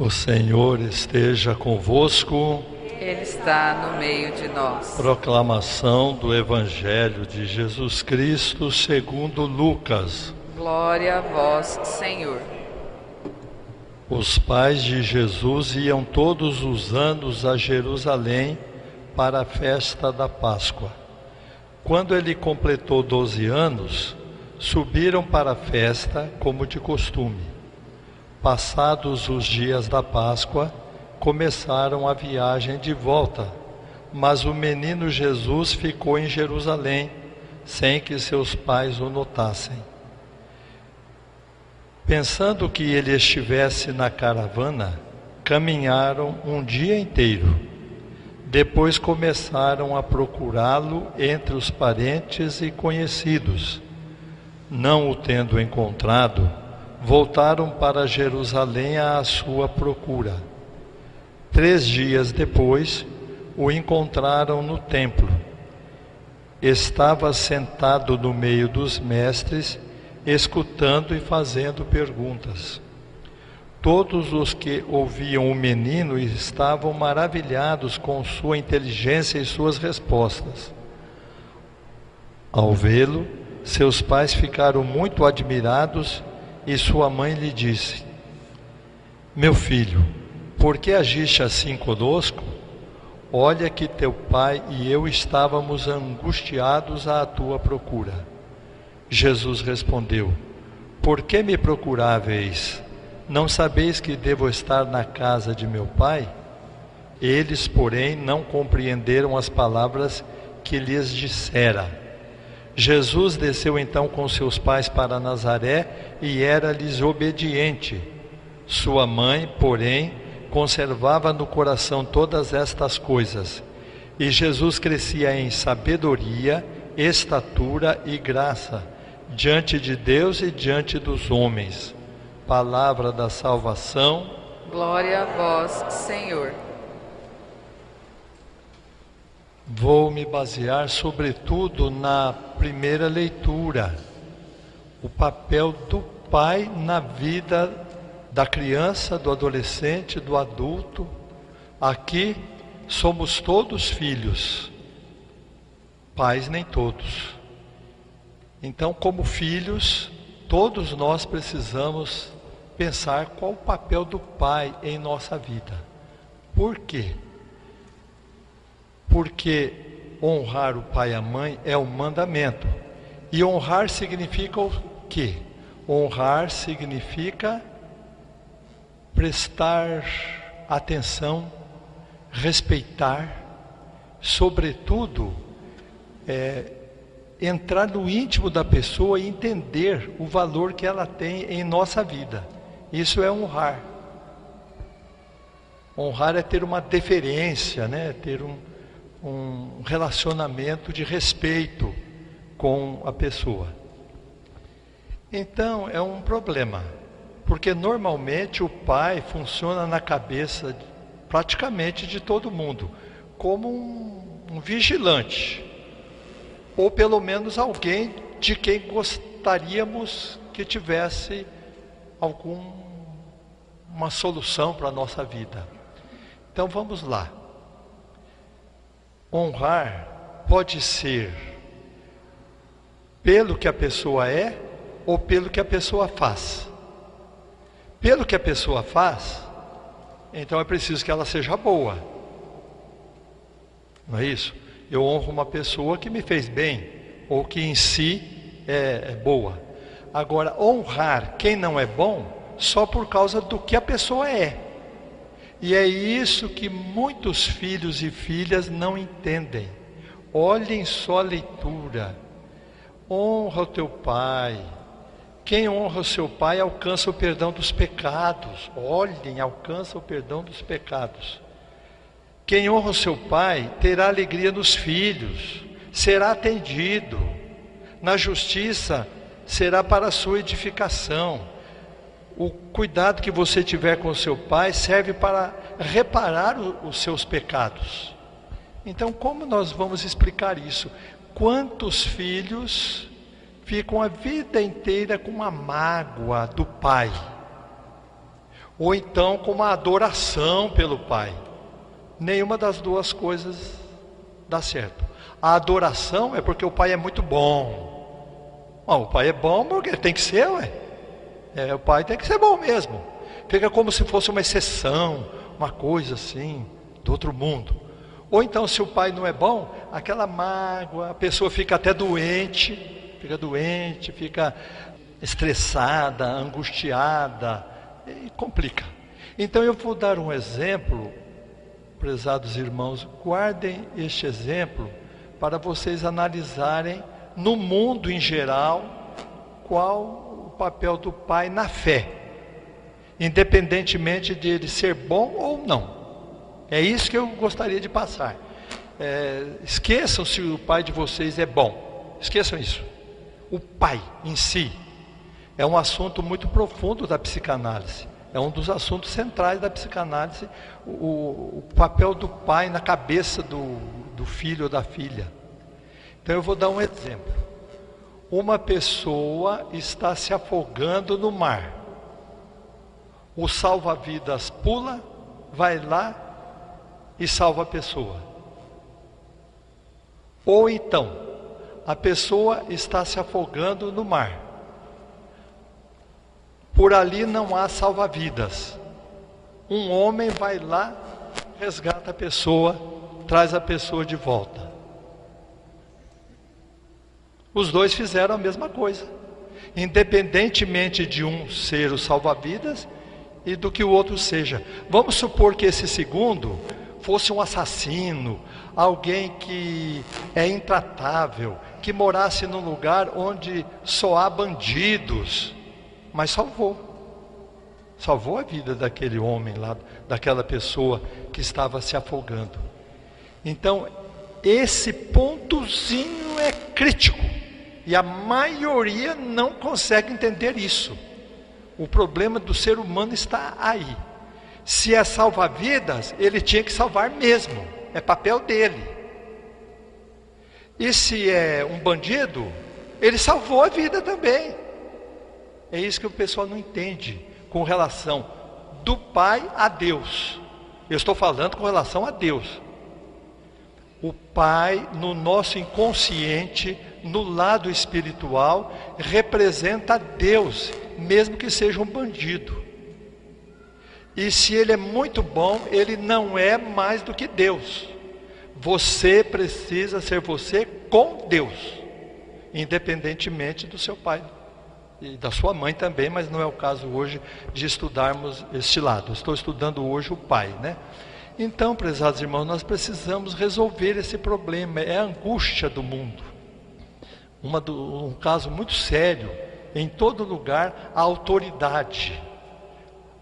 O Senhor esteja convosco. Ele está no meio de nós. Proclamação do Evangelho de Jesus Cristo segundo Lucas. Glória a vós, Senhor. Os pais de Jesus iam todos os anos a Jerusalém para a festa da Páscoa. Quando ele completou 12 anos, subiram para a festa como de costume. Passados os dias da Páscoa, começaram a viagem de volta, mas o menino Jesus ficou em Jerusalém, sem que seus pais o notassem. Pensando que ele estivesse na caravana, caminharam um dia inteiro. Depois começaram a procurá-lo entre os parentes e conhecidos. Não o tendo encontrado, voltaram para Jerusalém à sua procura. Três dias depois, o encontraram no templo. Estava sentado no meio dos mestres, escutando e fazendo perguntas. Todos os que ouviam o menino estavam maravilhados com sua inteligência e suas respostas. Ao vê-lo, seus pais ficaram muito admirados e sua mãe lhe disse: Meu filho, por que agiste assim conosco? Olha que teu pai e eu estávamos angustiados à tua procura. Jesus respondeu: Por que me procuráveis? Não sabeis que devo estar na casa de meu pai? Eles, porém, não compreenderam as palavras que lhes dissera. Jesus desceu então com seus pais para Nazaré e era-lhes obediente. Sua mãe, porém, conservava no coração todas estas coisas. E Jesus crescia em sabedoria, estatura e graça, diante de Deus e diante dos homens palavra da salvação. Glória a vós, Senhor. Vou me basear sobretudo na primeira leitura, o papel do pai na vida da criança, do adolescente, do adulto. Aqui somos todos filhos, pais nem todos. Então, como filhos, todos nós precisamos pensar qual o papel do pai em nossa vida. Por quê? Porque honrar o pai e a mãe é um mandamento. E honrar significa o quê? Honrar significa prestar atenção, respeitar, sobretudo, é, entrar no íntimo da pessoa e entender o valor que ela tem em nossa vida. Isso é honrar. Honrar é ter uma deferência, né? ter um, um relacionamento de respeito com a pessoa. Então é um problema, porque normalmente o pai funciona na cabeça praticamente de todo mundo como um, um vigilante, ou pelo menos alguém de quem gostaríamos que tivesse alguma solução para a nossa vida. Então vamos lá. Honrar pode ser pelo que a pessoa é ou pelo que a pessoa faz. Pelo que a pessoa faz, então é preciso que ela seja boa. Não é isso? Eu honro uma pessoa que me fez bem ou que em si é, é boa. Agora, honrar quem não é bom só por causa do que a pessoa é. E é isso que muitos filhos e filhas não entendem. Olhem só a leitura. Honra o teu pai. Quem honra o seu pai alcança o perdão dos pecados. Olhem, alcança o perdão dos pecados. Quem honra o seu pai terá alegria nos filhos, será atendido. Na justiça será para a sua edificação. O cuidado que você tiver com seu pai serve para reparar o, os seus pecados. Então, como nós vamos explicar isso? Quantos filhos ficam a vida inteira com uma mágoa do pai? ou então com uma adoração pelo pai. Nenhuma das duas coisas dá certo. A adoração é porque o pai é muito bom. o pai é bom porque tem que ser, ué. É, o pai tem que ser bom mesmo. Fica como se fosse uma exceção, uma coisa assim, do outro mundo. Ou então, se o pai não é bom, aquela mágoa, a pessoa fica até doente, fica doente, fica estressada, angustiada, e complica. Então eu vou dar um exemplo, prezados irmãos, guardem este exemplo para vocês analisarem no mundo em geral qual papel do pai na fé, independentemente de ele ser bom ou não. É isso que eu gostaria de passar. É, esqueçam se o pai de vocês é bom. Esqueçam isso. O pai em si é um assunto muito profundo da psicanálise. É um dos assuntos centrais da psicanálise, o, o papel do pai na cabeça do, do filho ou da filha. Então eu vou dar um exemplo. Uma pessoa está se afogando no mar. O salva-vidas pula, vai lá e salva a pessoa. Ou então, a pessoa está se afogando no mar. Por ali não há salva-vidas. Um homem vai lá, resgata a pessoa, traz a pessoa de volta. Os dois fizeram a mesma coisa, independentemente de um ser o salva-vidas e do que o outro seja. Vamos supor que esse segundo fosse um assassino, alguém que é intratável, que morasse num lugar onde só há bandidos, mas salvou. Salvou a vida daquele homem lá, daquela pessoa que estava se afogando. Então, esse pontozinho é crítico. E a maioria não consegue entender isso. O problema do ser humano está aí. Se é salvar vidas, ele tinha que salvar mesmo. É papel dele. E se é um bandido, ele salvou a vida também. É isso que o pessoal não entende com relação do Pai a Deus. Eu estou falando com relação a Deus. O Pai, no nosso inconsciente, no lado espiritual, representa Deus, mesmo que seja um bandido. E se ele é muito bom, ele não é mais do que Deus. Você precisa ser você com Deus, independentemente do seu pai e da sua mãe também, mas não é o caso hoje de estudarmos este lado. Estou estudando hoje o pai, né? Então, prezados irmãos, nós precisamos resolver esse problema, é a angústia do mundo. Do, um caso muito sério, em todo lugar, a autoridade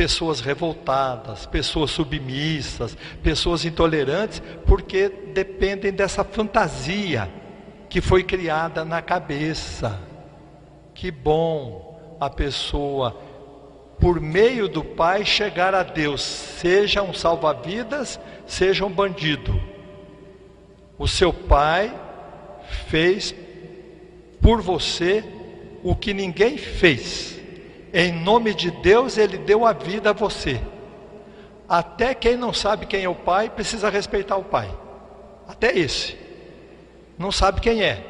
pessoas revoltadas, pessoas submissas, pessoas intolerantes, porque dependem dessa fantasia que foi criada na cabeça. Que bom a pessoa, por meio do Pai, chegar a Deus, seja um salva-vidas, seja um bandido. O seu Pai fez por você o que ninguém fez. Em nome de Deus, Ele deu a vida a você. Até quem não sabe quem é o pai, precisa respeitar o pai. Até esse. Não sabe quem é.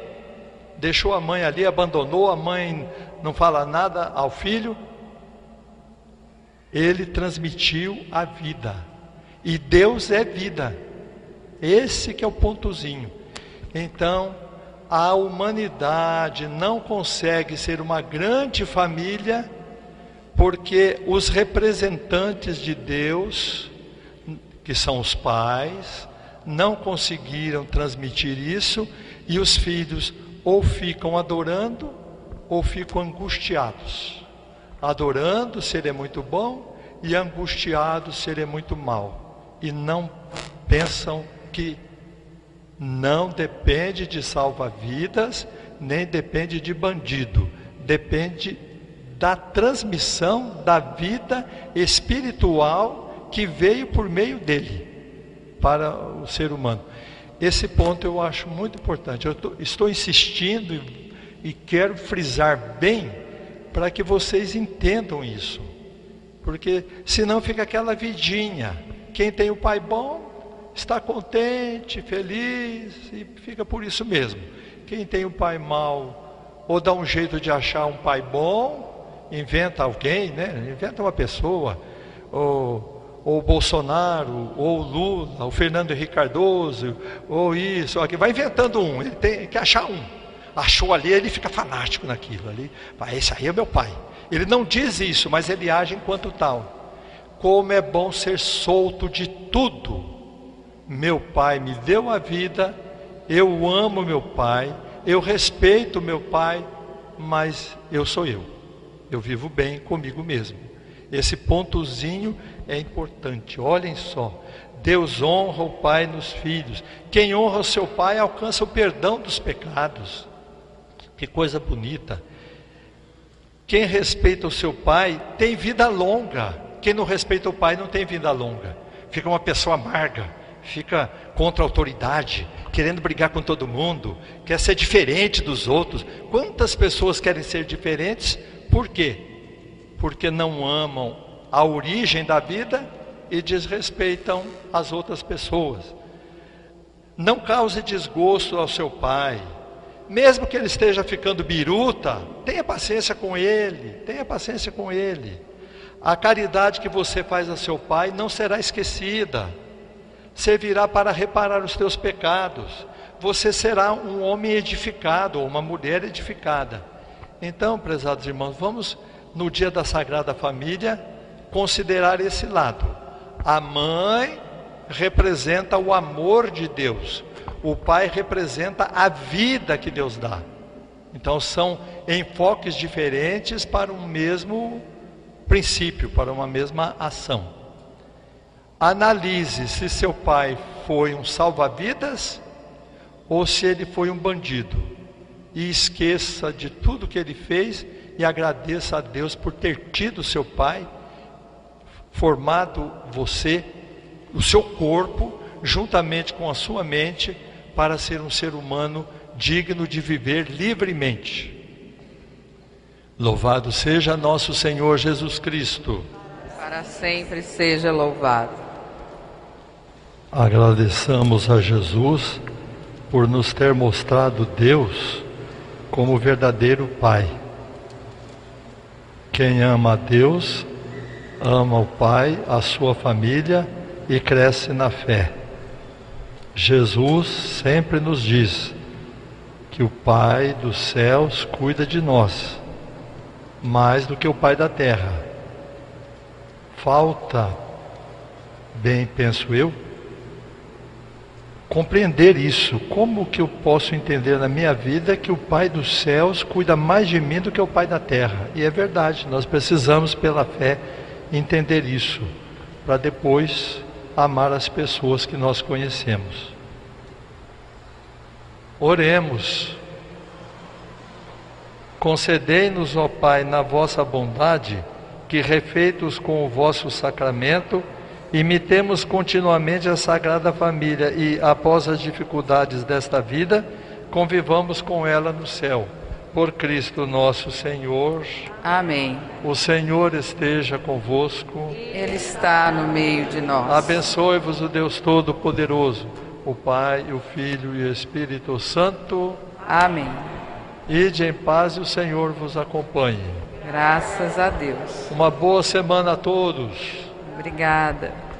Deixou a mãe ali, abandonou, a mãe não fala nada ao filho. Ele transmitiu a vida. E Deus é vida. Esse que é o pontozinho. Então, a humanidade não consegue ser uma grande família porque os representantes de Deus, que são os pais, não conseguiram transmitir isso e os filhos ou ficam adorando ou ficam angustiados. Adorando seria muito bom e angustiado seria muito mal. E não pensam que não depende de salva-vidas, nem depende de bandido, depende da transmissão da vida espiritual que veio por meio dele para o ser humano. Esse ponto eu acho muito importante. Eu tô, estou insistindo e, e quero frisar bem para que vocês entendam isso. Porque senão fica aquela vidinha. Quem tem o pai bom está contente, feliz e fica por isso mesmo. Quem tem o pai mau ou dá um jeito de achar um pai bom, inventa alguém, né? Inventa uma pessoa, ou, ou Bolsonaro, ou Lula, o Fernando Henrique Cardoso, ou isso, ou vai inventando um, ele tem que achar um. Achou ali, ele fica fanático naquilo ali. Vai, esse aí é meu pai. Ele não diz isso, mas ele age enquanto tal. Como é bom ser solto de tudo. Meu pai me deu a vida, eu amo meu pai, eu respeito meu pai, mas eu sou eu. Eu vivo bem comigo mesmo. Esse pontozinho é importante. Olhem só. Deus honra o pai nos filhos. Quem honra o seu pai alcança o perdão dos pecados. Que coisa bonita. Quem respeita o seu pai tem vida longa. Quem não respeita o pai não tem vida longa. Fica uma pessoa amarga, fica contra a autoridade, querendo brigar com todo mundo, quer ser diferente dos outros. Quantas pessoas querem ser diferentes? Por quê? Porque não amam a origem da vida e desrespeitam as outras pessoas. Não cause desgosto ao seu pai mesmo que ele esteja ficando biruta, tenha paciência com ele, tenha paciência com ele. A caridade que você faz a seu pai não será esquecida, servirá para reparar os teus pecados. Você será um homem edificado ou uma mulher edificada. Então, prezados irmãos, vamos no dia da Sagrada Família considerar esse lado. A mãe representa o amor de Deus, o pai representa a vida que Deus dá. Então são enfoques diferentes para um mesmo princípio, para uma mesma ação. Analise se seu pai foi um salva-vidas ou se ele foi um bandido. E esqueça de tudo que ele fez e agradeça a Deus por ter tido seu pai, formado você, o seu corpo, juntamente com a sua mente para ser um ser humano digno de viver livremente. Louvado seja nosso Senhor Jesus Cristo. Para sempre seja louvado. Agradeçamos a Jesus por nos ter mostrado Deus como verdadeiro Pai. Quem ama a Deus, ama o Pai, a sua família e cresce na fé. Jesus sempre nos diz que o Pai dos céus cuida de nós, mais do que o Pai da terra. Falta, bem penso eu, compreender isso. Como que eu posso entender na minha vida que o Pai dos céus cuida mais de mim do que o Pai da terra? E é verdade, nós precisamos, pela fé, entender isso, para depois amar as pessoas que nós conhecemos. Oremos. Concedei-nos, ó Pai, na vossa bondade, que refeitos com o vosso sacramento, imitemos continuamente a Sagrada Família e, após as dificuldades desta vida, convivamos com ela no céu. Por Cristo nosso Senhor. Amém. O Senhor esteja convosco. Ele está no meio de nós. Abençoe-vos o Deus Todo-Poderoso, o Pai, o Filho e o Espírito Santo. Amém. Ide em paz e o Senhor vos acompanhe. Graças a Deus. Uma boa semana a todos. Obrigada.